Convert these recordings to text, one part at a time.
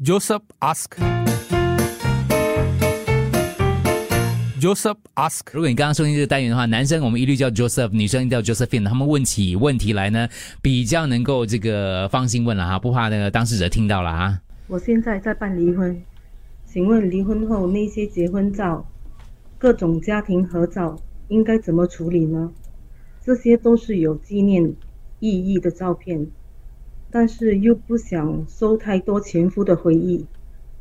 Joseph ask. Joseph ask. 如果你刚刚收听这个单元的话，男生我们一律叫 Joseph，女生叫 Josephine。他们问起问题来呢，比较能够这个放心问了哈，不怕那个当事者听到了哈。我现在在办离婚，请问离婚后那些结婚照、各种家庭合照应该怎么处理呢？这些都是有纪念意义的照片，但是又不想收太多前夫的回忆，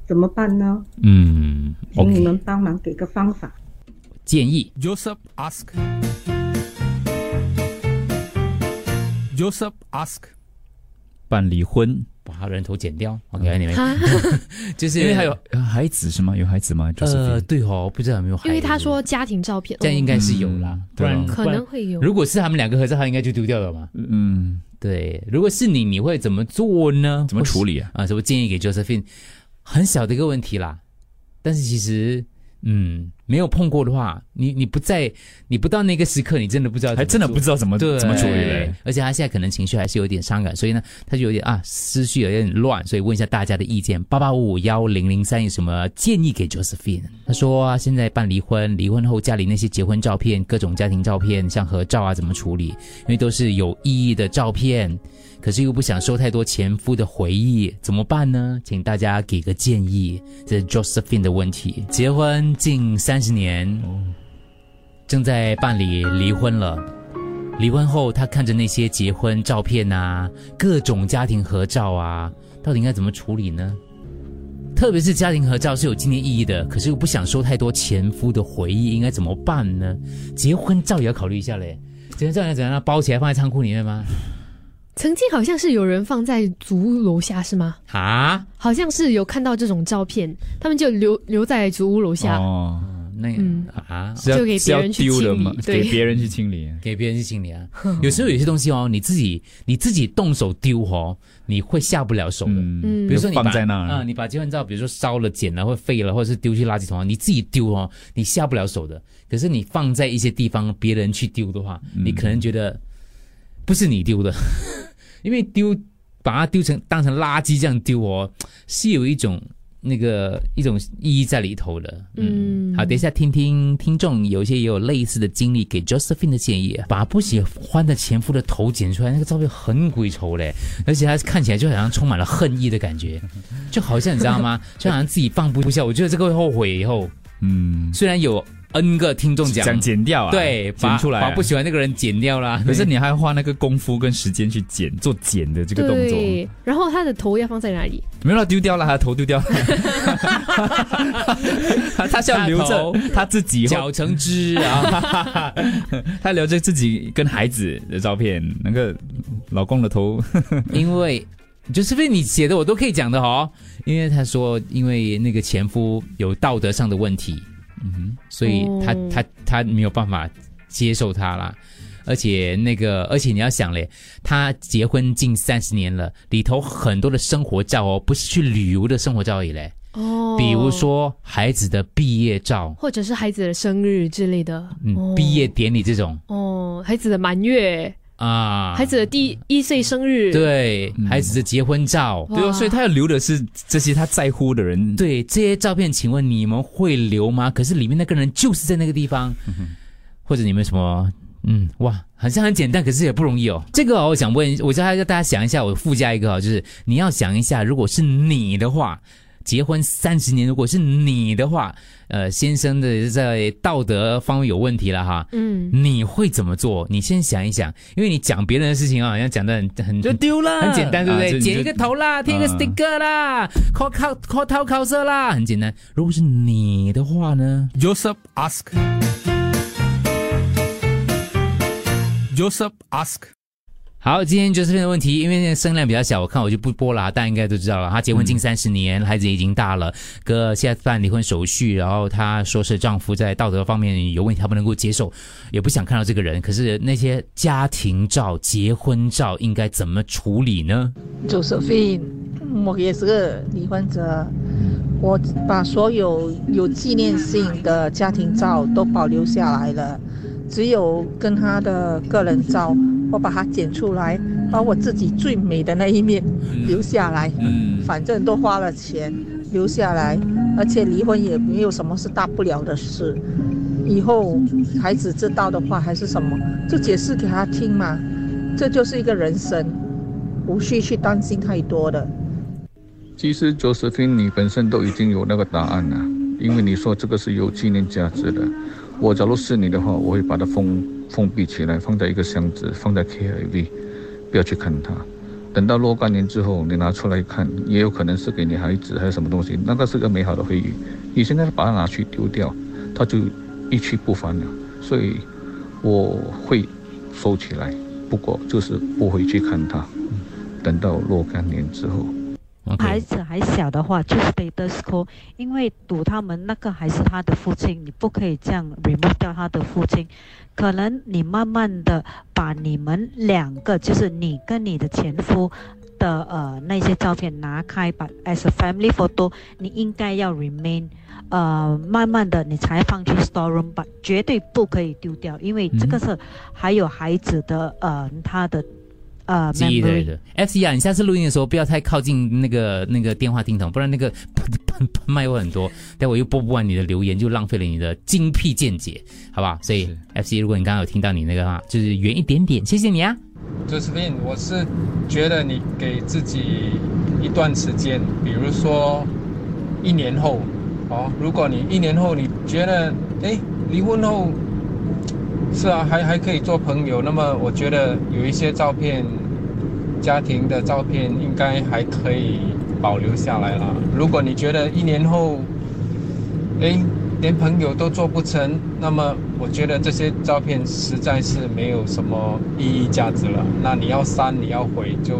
怎么办呢？嗯请你们帮忙给个方法。建议 Joseph ask. Joseph ask. 办离婚，把他人头剪掉。OK，你们哈，就是因为还有呃孩子是吗？有孩子吗？就是、呃，对哦，不知道有没有孩子。因为他说家庭照片，哦这样应该是有啦，嗯不然可能。会有。如果是他们两个合照，他应该就丢掉了嘛。嗯，对，如果是你，你会怎么做呢？怎么处理啊？啊？什么建议给 Josephine？很小的一个问题啦，但是其实，嗯，没有碰过的话，你你不在，你不到那个时刻，你真的不知道还真的不知道怎么对怎么处理。而且他现在可能情绪还是有点伤感，所以呢，他就有点啊思绪有点乱，所以问一下大家的意见。八八五五幺零零三有什么建议给 Josephine？他说啊，现在办离婚，离婚后家里那些结婚照片、各种家庭照片，像合照啊，怎么处理？因为都是有意义的照片，可是又不想收太多前夫的回忆，怎么办呢？请大家给个建议。这是 Josephine 的问题。结婚近三十年，正在办理离婚了。离婚后，他看着那些结婚照片啊，各种家庭合照啊，到底应该怎么处理呢？特别是家庭合照是有纪念意义的，可是又不想收太多前夫的回忆，应该怎么办呢？结婚照也要考虑一下嘞。结婚照要怎样？包起来放在仓库里面吗？曾经好像是有人放在祖屋楼下，是吗？啊？好像是有看到这种照片，他们就留留在祖屋楼下。哦，那嗯啊？是要就给是要别人去丢的吗？清理对给别人去清理。给别人去清理啊。有时候有些东西哦，你自己你自己动手丢哦，你会下不了手的。嗯，嗯比如说你把放在那啊、你把结婚照，比如说烧了、剪了或废了，或者是丢去垃圾桶啊，你自己丢哦，你下不了手的。可是你放在一些地方，别人去丢的话，你可能觉得不是你丢的，因为丢把它丢成当成垃圾这样丢哦，是有一种那个一种意义在里头的。嗯好，等一下听听听众有一些也有类似的经历，给 Josephine 的建议啊，把不喜欢的前夫的头剪出来，那个照片很鬼丑嘞，而且他看起来就好像充满了恨意的感觉，就好像你知道吗？就好像自己放不下。我觉得这个会后悔以后，嗯，虽然有 N 个听众讲。想剪掉啊，对，把剪出来啊。把不喜欢那个人剪掉啦。可是你还要花那个功夫跟时间去剪，做剪的这个动作，对，然后他的头要放在哪里？没有啦，丢掉了，他的头丢掉了，他他是要留着他自己或绞成枝啊，他留着自己跟孩子的照片，那个老公的头，因为就是不是你写的，我都可以讲的哦。因为他说，因为那个前夫有道德上的问题，嗯哼，所以他、哦他他没有办法接受他啦。而且那个，而且你要想嘞，他结婚近三十年了，里头很多的生活照哦，不是去旅游的生活照而已嘞。哦，比如说孩子的毕业照，或者是孩子的生日之类的。嗯，哦毕业典礼这种哦，孩子的满月，啊，孩子的第一岁生日，，对、嗯孩子的结婚照，哇对哦，所以他要留的是这些他在乎的人，对这些照片，请问你们会留吗？可是里面那个人就是在那个地方，或者你们什么？嗯，哇，好像很简单，可是也不容易哦。这个哦我想问，我叫大家大家想一下，我附加一个哦，就是你要想一下，如果是你的话，结婚三十年，如果是你的话，呃，先生的在道德方面有问题了哈，嗯，你会怎么做？你先想一想，因为你讲别人的事情啊，好像讲的很很就丢了，很简单，对不对？啊剪一个头啦，贴一个啊 sticker 啦，扣靠扣套扣色啦，很简单。如果是你的话呢？Joseph ask. Joseph ask. 好，今天就是这个问题，因为那个声量比较小，我看我就不播了，大家应该都知道了。她结婚近三十年，孩子已经大了，哥现在办离婚手续，然后她说是丈夫在道德方面有问题，她不能够接受，也不想看到这个人。可是那些家庭照、结婚照应该怎么处理呢？Josephine，我也是个离婚者，我把所有有纪念性的家庭照都保留下来了，只有跟他的个人照，我把它剪出来把我自己最美的那一面留下来。嗯，反正都花了钱留下来，而且离婚也没有什么是大不了的事。以后孩子知道的话还是什么，就解释给他听嘛。这就是一个人生，无需去担心太多的。其实 Josephine，你本身都已经有那个答案了，因为你说这个是有纪念价值的。我假如是你的话，我会把它封封闭起来，放在一个箱子，放在 KIV，不要去看它。等到若干年之后，你拿出来看，也有可能是给你孩子还是什么东西，那个是个美好的回忆。你现在把它拿去丢掉，它就一去不返了。所以我会收起来，不过就是不会去看它。等到若干年之后。孩子还小的话，就 status quo，因为赌他们那个还是他的父亲，你不可以这样 remove 掉他的父亲。可能你慢慢的把你们两个，就是你跟你的前夫的呃那些照片拿开，把 as a family photo，你应该要 remain，呃，慢慢的你才放去 storeroom，把绝对不可以丢掉，因为这个是还有孩子的呃他的。呃，记忆类的。F C 啊，你下次录音的时候不要太靠近那个那个电话听筒，不然那个 喷喷麦会很多。待会又播不完你的留言，就浪费了你的精辟见解，好不好？所以 F C，如果你刚刚有听到你那个话，就是远一点点，谢谢你啊。Josephine，我是觉得你给自己一段时间，比如说一年后，哦，如果你一年后你觉得，哎，离婚后。是啊，还还可以做朋友。那么我觉得有一些照片，家庭的照片应该还可以保留下来了。如果你觉得一年后，哎，连朋友都做不成，那么我觉得这些照片实在是没有什么意义价值了。那你要删，你要毁，就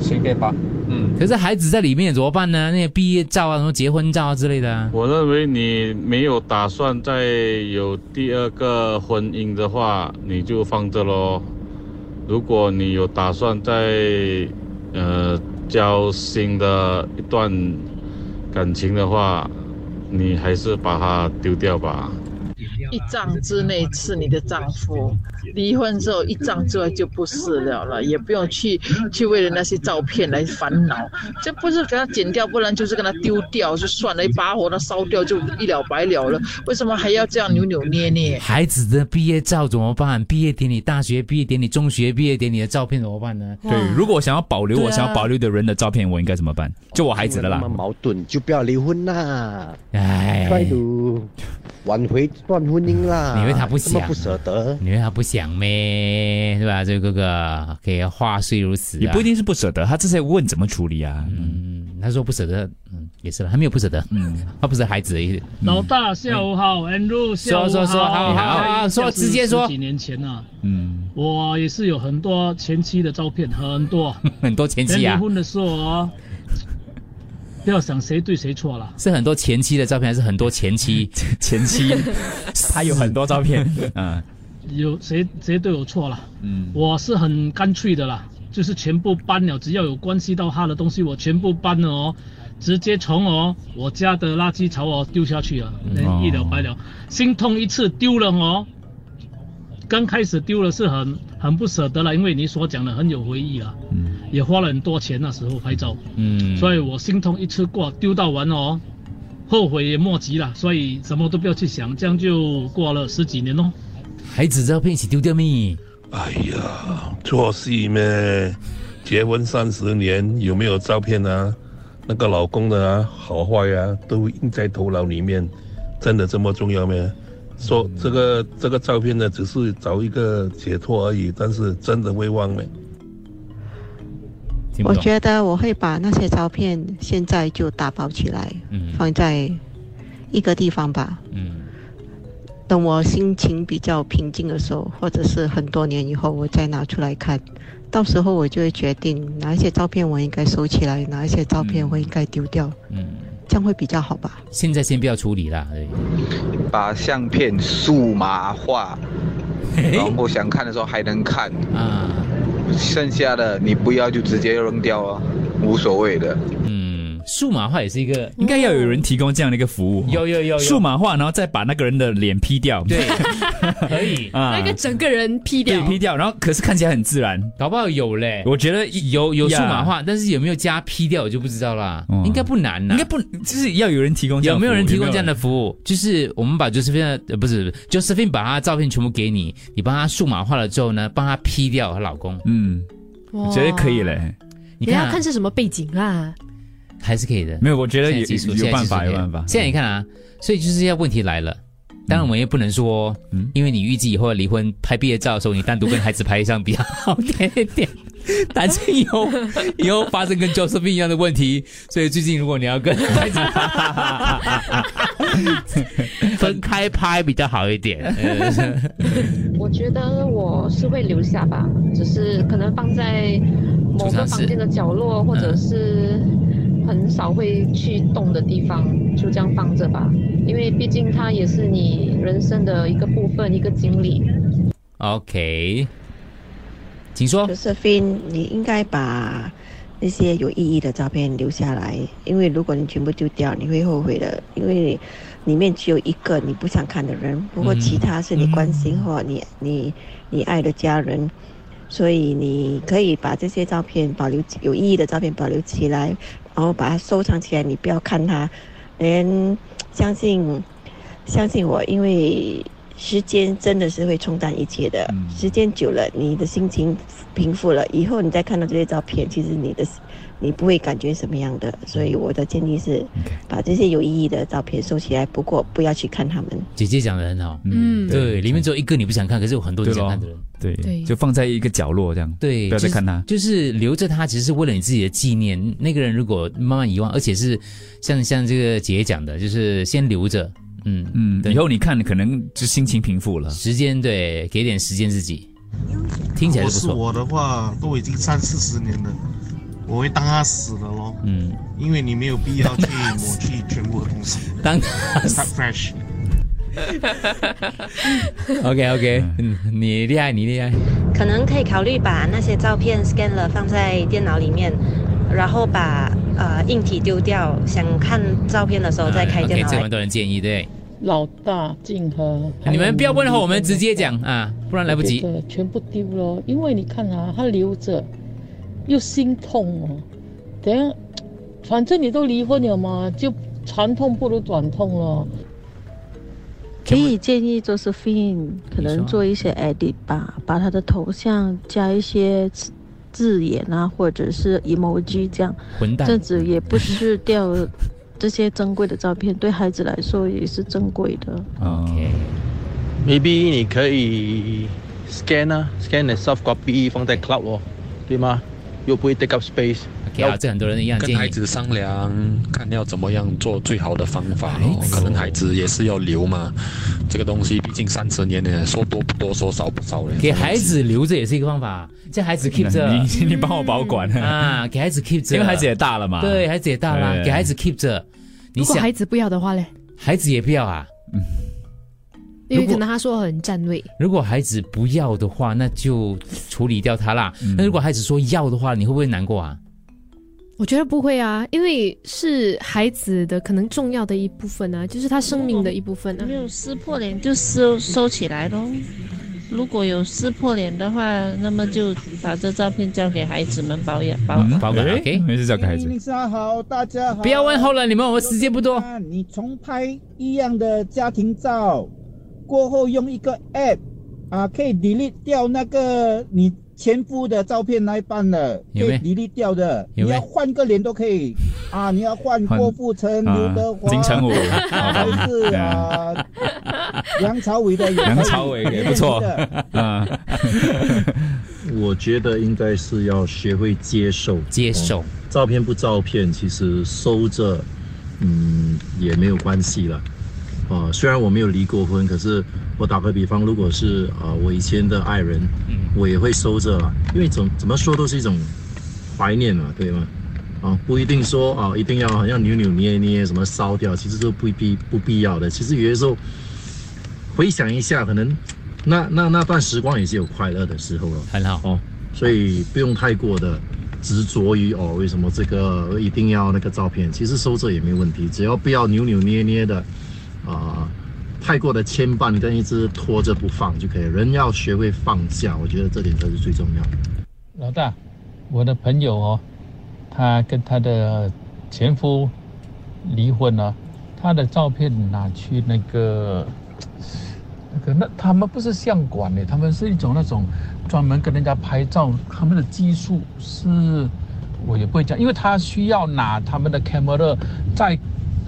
随便吧。嗯，可是孩子在里面怎么办呢？那些毕业照啊，什么结婚照啊之类的。我认为你没有打算再有第二个婚姻的话，你就放着喽。如果你有打算再呃交新的一段感情的话，你还是把它丢掉吧。一丈之内是你的丈夫，离婚之后一张之外就不是了了，也不用去去为了那些照片来烦恼，这不是给他剪掉，不然就是给他丢掉就算了，一把火他烧掉就一了百了了，为什么还要这样扭扭捏捏？孩子的毕业照怎么办？毕业典礼、大学毕业典礼、中学毕业典礼的照片怎么办呢？对，如果我想要保留我想要保留的人的照片，我应该怎么办？就我孩子的啦。矛盾就不要离婚啦，哎，快度挽回断婚姻啦！你为他不想？不舍得？你为他不想咩？是吧？这个哥哥，可以话虽如此，也不一定是不舍得。他这些问怎么处理啊？嗯，他说不舍得，嗯，也是了，还没有不舍得，嗯，他不是孩子。老大下午好，Andrew 下午好，说说说，好好说，直接说。几年前啊，嗯，我也是有很多前妻的照片，很多 很多前妻啊。离婚的时候。不要想谁对谁错了，是很多前妻的照片，还是很多前妻？前妻，他有很多照片。嗯，有谁谁对我错了？嗯，我是很干脆的啦，就是全部搬了，只要有关系到他的东西，我全部搬了哦，直接从哦我家的垃圾槽哦丢下去了，一了百了，心痛一次丢了哦。刚开始丢了是很很不舍得了，因为你所讲的很有回忆了，嗯，也花了很多钱那时候拍照，嗯，所以我心痛一次过，丢到完哦，后悔也莫及了，所以什么都不要去想，这样就过了十几年哦。孩子照片一起丢掉没？哎呀，做戏咩？结婚三十年有没有照片啊？那个老公的啊，好坏啊，都印在头脑里面，真的这么重要咩？说这个这个照片呢，只是找一个解脱而已，但是真的会忘没？我觉得我会把那些照片现在就打包起来，放在一个地方吧。嗯。等我心情比较平静的时候，或者是很多年以后，我再拿出来看，到时候我就会决定哪一些照片我应该收起来，哪一些照片我应该丢掉。嗯。这样会比较好吧？现在先不要处理了，把相片数码化，然后想看的时候还能看啊。剩下的你不要就直接扔掉啊，无所谓的。嗯，数码化也是一个，应该要有人提供这样的一个服务。有有有有数码化，然后再把那个人的脸 P 掉。对，可以啊那个整个人 P 掉对，P 掉，然后可是看起来很自然。搞不好有嘞。我觉得有有数码化，但是有没有加 P 掉我就不知道啦。应该不难呐，应该不就是要有人提供有没有人提供这样的的服务？就是我们把 Josephine 呃不是 Josephine 把她的照片全部给你，你帮她数码化了之后呢，帮她 P 掉她老公。嗯，我觉得可以嘞。你要你看是什么背景啦。还是可以的。没有，我觉得有有办法，有办法。现在你看啊，所以就是要问题来了。当然，我们也不能说，嗯因为你预计以后要离婚，拍毕业照的时候，你单独跟孩子拍一张比较好点一点。担心以后以后发生跟 Josephine 一样的问题，所以最近如果你要跟孩子分开拍比较好一点。呃 我觉得我是会留下吧，只是可能放在某个房间的角落，或者是很少会去动的地方，就这样放着吧。因为毕竟它也是你人生的一个部分，一个经历。OK，请说。Josephine，你应该把那些有意义的照片留下来，因为如果你全部丢掉，你会后悔的，因为里面只有一个你不想看的人，不过其他是你关心或你你你爱的家人，所以你可以把这些照片保留有意义的照片保留起来，然后把它收藏起来，你不要看它，连相信相信我，因为时间真的是会冲淡一切的。时间久了，你的心情平复了，以后你再看到这些照片，其实你的你不会感觉什么样的。所以我的建议是，把这些有意义的照片收起来，不过不要去看他们。姐姐讲的很好，嗯对，里面只有一个你不想看，可是有很多想看的人。对对就放在一个角落这样。对，不要再看他。就是留着它，只是为了你自己的纪念。那个人如果慢慢遗忘，而且是像像这个姐姐讲的，就是先留着，嗯嗯，以后你看可能就心情平复了。时间对，给点时间自己，听起来是不错。是我的话，都已经三四十年了，我会当他死了咯。嗯，因为你没有必要去抹去全部的东西。当 Start fresh。OK OK，嗯，你厉害，你厉害。可能可以考虑把那些照片 scan 了放在电脑里面，然后把呃硬体丢掉，想看照片的时候再开电 OK，脑来这蛮多人建议，对。老大静和，你们不要问候，我们直接讲啊，不然来不及。全部丢了，因为你看啊，他留着又心痛哦。等下，反正你都离婚了嘛，就长痛不如短痛了。可以建议 Josephine 可能做一些 edit 吧，把他的头像加一些字字眼啊，或者是 emoji 这样，混蛋这样子也不是掉这些珍贵的照片，对孩子来说也是珍贵的。OK。maybe 你可以 scan 啊，scan 的 soft copy 放在 cloud 哦，对吗？又不会 take up space。OK 啊，这很多人一样。跟孩子商量，看要怎么样做最好的方法咯。可能孩子也是要留嘛，这个东西毕竟三十年呢，说多不多，说少不少嘞。给孩子留着也是一个方法，叫孩子 keep 着。你你帮我保管啊，给孩子 keep 着，因为孩子也大了嘛。对，孩子也大了，对给孩子 keep 着。如果孩子不要的话嘞，孩子也不要啊？因为可能他说很占位。如果孩子不要的话，那就处理掉他啦。那如果孩子说要的话，你会不会难过啊？我觉得不会啊，因为是孩子的可能重要的一部分啊，就是他生命的一部分啊。没有撕破脸就收收起来咯。如果有撕破脸的话，那么就把这照片交给孩子们保养保管。保管 OK，没事交给孩子。林莎好，大家好。不要问候了，你们我们时间不多。你重拍一样的家庭照，过后用一个 app 啊，可以 delete 掉那个你前夫的照片那一半的，可以 delete 掉的。你要换个脸都可以。啊，你要换换郭富城、啊刘德华、金城武。还是啊梁朝伟的？梁朝伟也不错。啊。我觉得应该是要学会接受，接受、哦照片不照片，其实收着，嗯，也没有关系了。啊、虽然我没有离过婚，可是我打个比方，如果是啊、我以前的爱人，我也会收着啦，因为怎怎么说都是一种怀念嘛，对吗？啊，不一定说啊，一定要好像扭扭捏捏什么烧掉，其实都不必不必要的。其实有些时候回想一下，可能那那那段时光也是有快乐的时候了，很好哦，所以不用太过的执着于哦，为什么这个一定要那个照片？其实收着也没问题，只要不要扭扭捏捏的，啊、太过的牵绊跟一直拖着不放就可以。人要学会放下，我觉得这点才是最重要的。老大，我的朋友哦，他跟他的前夫离婚了，他的照片拿去那个那个那他们不是相馆的，他们是一种那种专门跟人家拍照，他们的技术是我也不会讲，因为他需要拿他们的 camera 再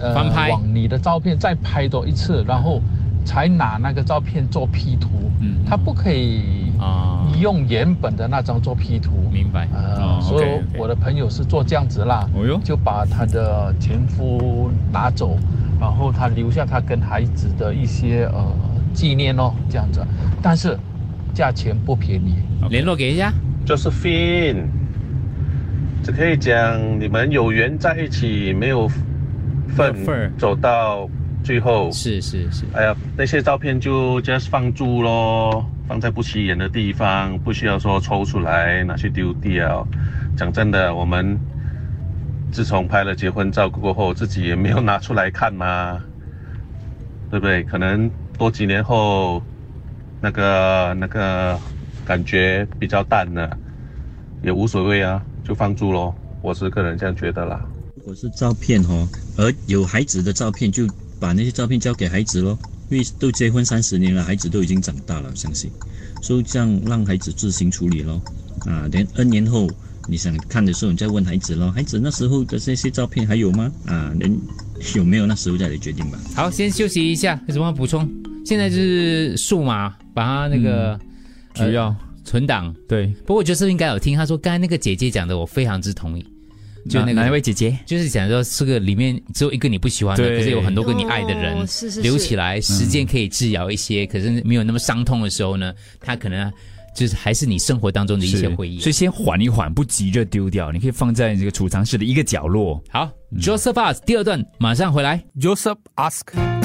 呃翻拍。往你的照片再拍多一次，然后才拿那个照片做 P 图，嗯，他不可以啊。用原本的那张做 P 图，明白。呃，哦所以我的朋友是做这样子啦，哦哟。就把他的前夫拿走，然后他留下他跟孩子的一些呃纪念哦，这样子，但是价钱不便宜，联络给一下。Josephine，只可以讲你们有缘在一起，没有份走到最后。是是是。哎呀，那些照片就 just 放住咯，放在不起眼的地方，不需要说抽出来拿去丢掉。讲真的，我们自从拍了结婚照过后，自己也没有拿出来看嘛，对不对？可能多几年后，那个那个感觉比较淡了，也无所谓啊，就放住咯。我是个人这样觉得啦。如果是照片哦，而有孩子的照片，就把那些照片交给孩子咯，因为都结婚三十年了，孩子都已经长大了，相信，所以这样让孩子自行处理咯。啊，等 N 年后你想看的时候，你再问孩子咯，孩子那时候的这些照片还有吗？啊，人有没有那时候再来决定吧。好，先休息一下，有什么要补充？现在就是数码，把它那个、嗯主要呃存档。对，不过我觉得应该有听，他说刚才那个姐姐讲的，我非常之同意。就那个哪哪一位姐姐？就是讲说这个里面只有一个你不喜欢的，可是有很多个你爱的人，哦是是是留起来，时间可以治疗一些，可是没有那么伤痛的时候呢，他可能就是还是你生活当中的一些回忆。所以先缓一缓，不急着丢掉，你可以放在这个储藏室的一个角落。好、j o s e p h ask 第二段马上回来。Joseph ask。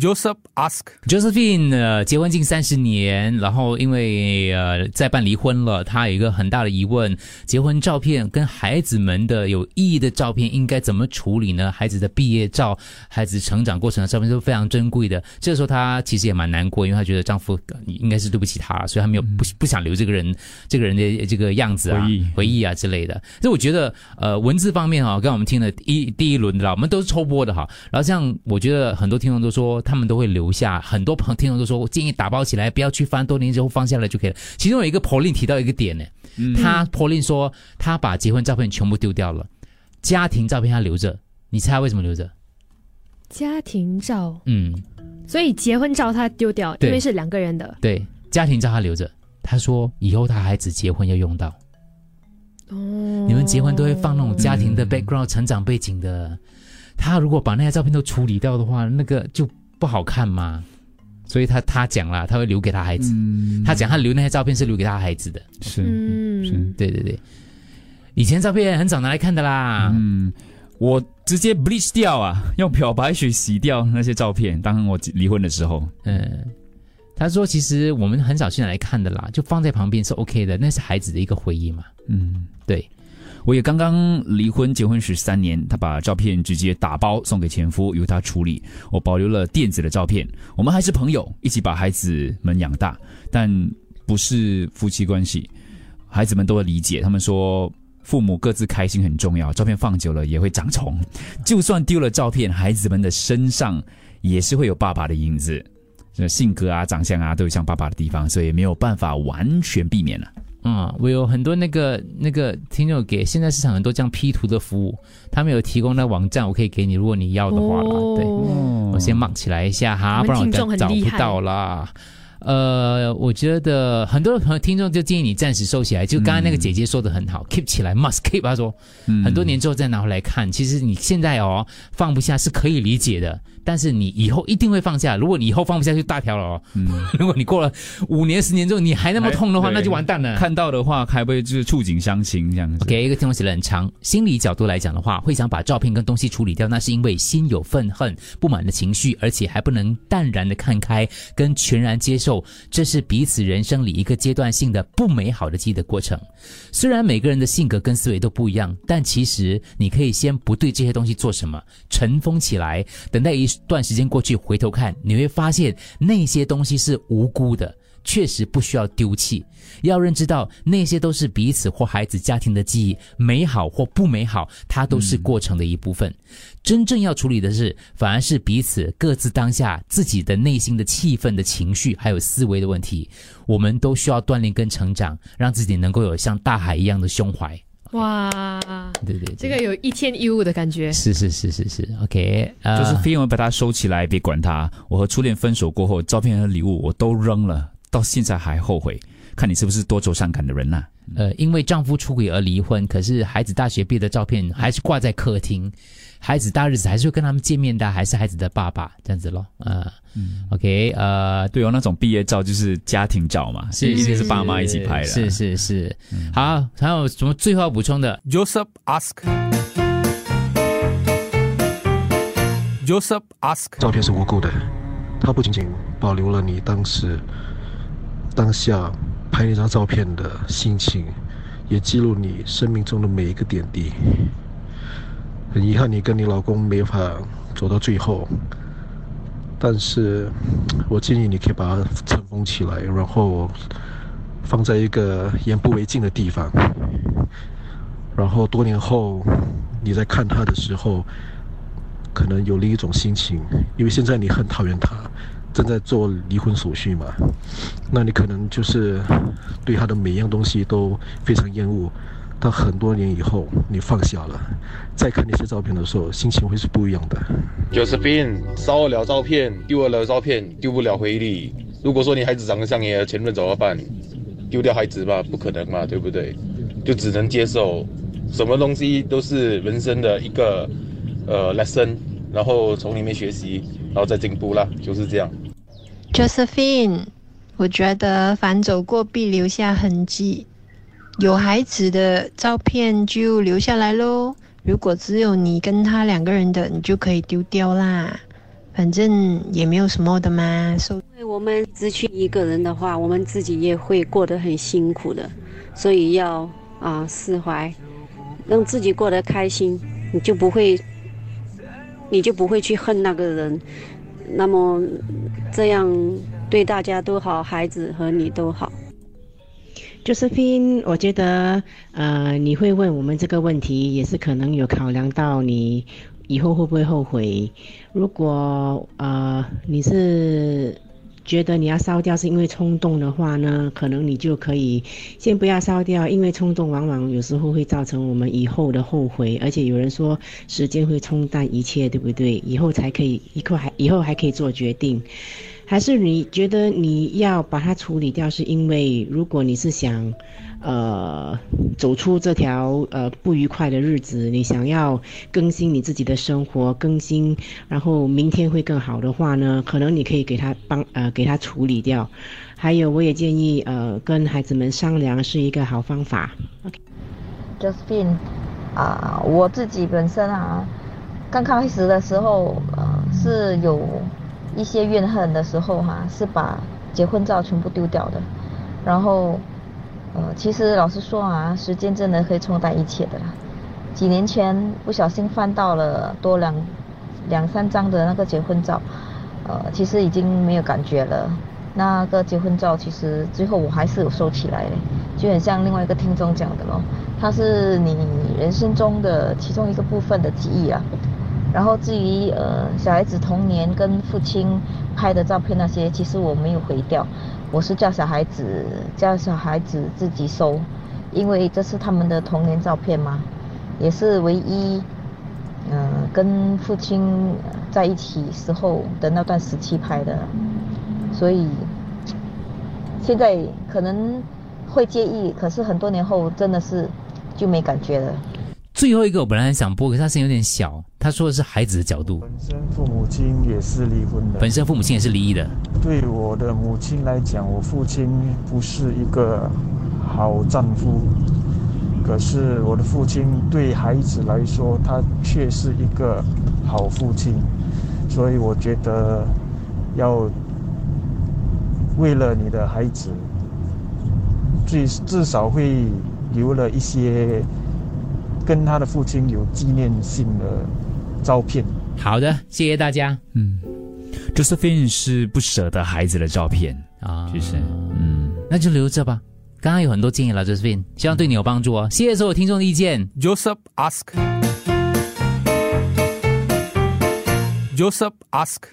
Joseph ask Josephine 呃，结婚近三十年，然后因为呃再办离婚了，她有一个很大的疑问：结婚照片跟孩子们的有意义的照片应该怎么处理呢？孩子的毕业照、孩子成长过程的照片都非常珍贵的。这个时候她其实也蛮难过，因为她觉得丈夫呃应该是对不起她，所以她没有不不想留这个人这个人的这个样子啊、回忆回忆啊之类的。所以我觉得呃文字方面哈、刚刚我们听了一第一轮的啦，我们都是抽播的哈。然后像，我觉得很多听众都说他们都会留下，很多朋听众都说我建议打包起来，不要去翻，多年之后放下来就可以了。其中有一个 Pauline 提到一个点呢，他 Pauline 说他把结婚照片全部丢掉了，家庭照片他留着，你猜他为什么留着？家庭照，嗯，所以结婚照他丢掉，因为是两个人的。对，家庭照他留着，他说以后他孩子结婚要用到。哦，你们结婚都会放那种家庭的 background、成长背景的。他如果把那些照片都处理掉的话，那个就不好看吗。所以他他讲了，他会留给他孩子。他讲他留那些照片是留给他孩子的。是嗯，是，对对对，以前照片很少拿来看的啦。嗯，我直接 bleach 掉啊，用漂白水洗掉那些照片。当我离婚的时候，嗯，他说其实我们很少去拿来看的啦，就放在旁边是 OK 的，那是孩子的一个回忆嘛。嗯，对。我也刚刚离婚，结婚十三年，他把照片直接打包送给前夫，由他处理。我保留了电子的照片，我们还是朋友，一起把孩子们养大，但不是夫妻关系。孩子们都会理解，他们说父母各自开心很重要，照片放久了也会长虫。就算丢了照片，孩子们的身上也是会有爸爸的影子，性格啊、长相啊都有像爸爸的地方，所以没有办法完全避免了。嗯，我有很多那个那个听众给现在市场很多这样 P 图的服务，他们有提供那网站，我可以给你，如果你要的话啦。哦对，我先 mark 起来一下哈，不然我我们听众很找不到啦。呃，我觉得很多朋友听众就建议你暂时收起来，就刚刚那个姐姐说的很好、k e e p 起来，must keep。她说，很多年之后再拿回来看，其实你现在哦放不下是可以理解的，但是你以后一定会放下。如果你以后放不下，就大条了哦。如果你过了五年、十年之后你还那么痛的话，那就完蛋了。看到的话，还会就是触景伤情这样子。OK，一个听众写的很长。心理角度来讲的话，会想把照片跟东西处理掉，那是因为心有愤恨、不满的情绪，而且还不能淡然的看开，跟全然接受受这是彼此人生里一个阶段性的不美好的记忆的过程。虽然每个人的性格跟思维都不一样，但其实你可以先不对这些东西做什么，尘封起来，等待一段时间过去，回头看，你会发现那些东西是无辜的。确实不需要丢弃，要认知到那些都是彼此或孩子家庭的记忆，美好或不美好，它都是过程的一部分。真正要处理的是，反而是彼此各自当下自己的内心的气氛的情绪，还有思维的问题。我们都需要锻炼跟成长，让自己能够有像大海一样的胸怀。哇，对对，这个有一天一物的感觉。是是是是是，OK，就是飞文把它收起来，别管它。我和初恋分手过后，照片和礼物我都扔了。到现在还后悔，看你是不是多愁善感的人呐？呃，因为丈夫出轨而离婚，可是孩子大学毕业的照片还是挂在客厅，孩子大日子还是会跟他们见面的，还是孩子的爸爸这样子咯。啊，OK，呃，对哦，那种毕业照就是家庭照嘛，是一定是爸妈一起拍的。是是是，好，还有什么最后要补充的？Joseph ask，Joseph ask，照片是无辜的，它不仅仅保留了你当时。当下拍那张照片的心情，也记录你生命中的每一个点滴。很遗憾，你跟你老公没法走到最后，但是我建议你可以把它尘封起来，然后放在一个眼不为净的地方。然后多年后你在看他的时候，可能有另一种心情，因为现在你很讨厌他。正在做离婚手续嘛？那你可能就是对他的每样东西都非常厌恶。到很多年以后，你放下了，再看那些照片的时候，心情会是不一样的。Josephine，烧了照片，丢了照片，丢不了回忆。如果说你孩子长得像你前任怎么办？丢掉孩子吧，不可能嘛，对不对？就只能接受，什么东西都是人生的一个呃 lesson，然后从里面学习，然后再进步啦，就是这样。Josephine，我觉得凡走过必留下痕迹，有孩子的照片就留下来喽。如果只有你跟他两个人的，你就可以丢掉啦，反正也没有什么的嘛。因为我们只去一个人的话，我们自己也会过得很辛苦的，所以要啊释怀，让自己过得开心，你就不会，你就不会去恨那个人。那么，这样对大家都好，孩子和你都好。Josephine，我觉得，呃，你会问我们这个问题，也是可能有考量到你以后会不会后悔。如果，呃，你是。觉得你要烧掉是因为冲动的话呢，可能你就可以先不要烧掉，因为冲动往往有时候会造成我们以后的后悔。而且有人说时间会冲淡一切，对不对？以后才可以，以后还以后还可以做决定。还是你觉得你要把它处理掉，是因为如果你是想。呃，走出这条呃不愉快的日子，你想要更新你自己的生活，更新，然后明天会更好的话呢，可能你可以给他帮呃给他处理掉。还有，我也建议呃跟孩子们商量是一个好方法。OK，Justine，啊，我自己本身啊，刚开始的时候呃是有一些怨恨的时候哈，是把结婚照全部丢掉的，然后。呃，其实老实说啊，时间真的可以冲淡一切的啦。几年前不小心翻到了多两两三张的那个结婚照，呃，其实已经没有感觉了。那个结婚照其实最后我还是有收起来的，就很像另外一个听众讲的咯，它是你人生中的其中一个部分的记忆啊。然后至于呃小孩子童年跟父亲拍的照片那些，其实我没有毁掉。我是叫小孩子叫小孩子自己收，因为这是他们的童年照片嘛，也是唯一，嗯，跟父亲在一起时候的那段时期拍的，所以现在可能会介意，可是很多年后真的是就没感觉了。最后一个我本来想播，可是他声音有点小。他说的是孩子的角度。本身父母亲也是离婚的。本身父母亲也是离异的。对我的母亲来讲，我父亲不是一个好丈夫。可是我的父亲对孩子来说，他却是一个好父亲。所以我觉得要为了你的孩子，最至少会留了一些跟他的父亲有纪念性的照片。好的，谢谢大家。嗯，Josephine 是不舍得孩子的照片啊，其实，嗯，那就留着吧。刚刚有很多建议了，Josephine，希望对你有帮助哦。谢谢所有听众的意见。Joseph ask. Joseph ask.